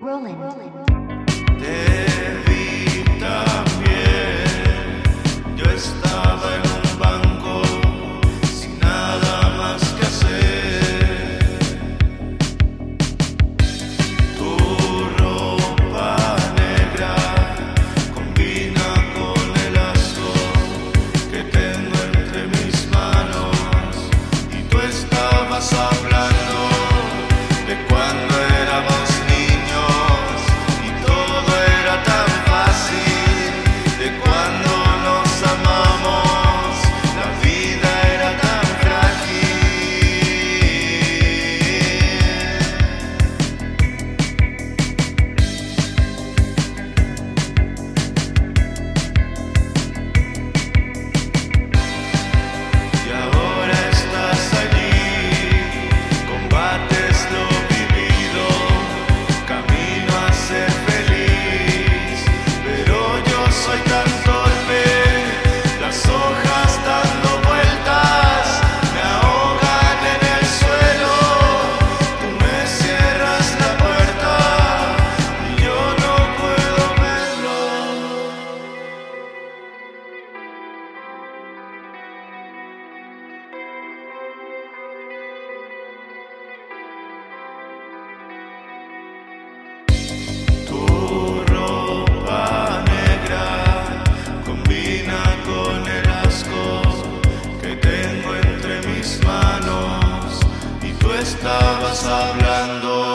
Roland. Roland. estabas hablando.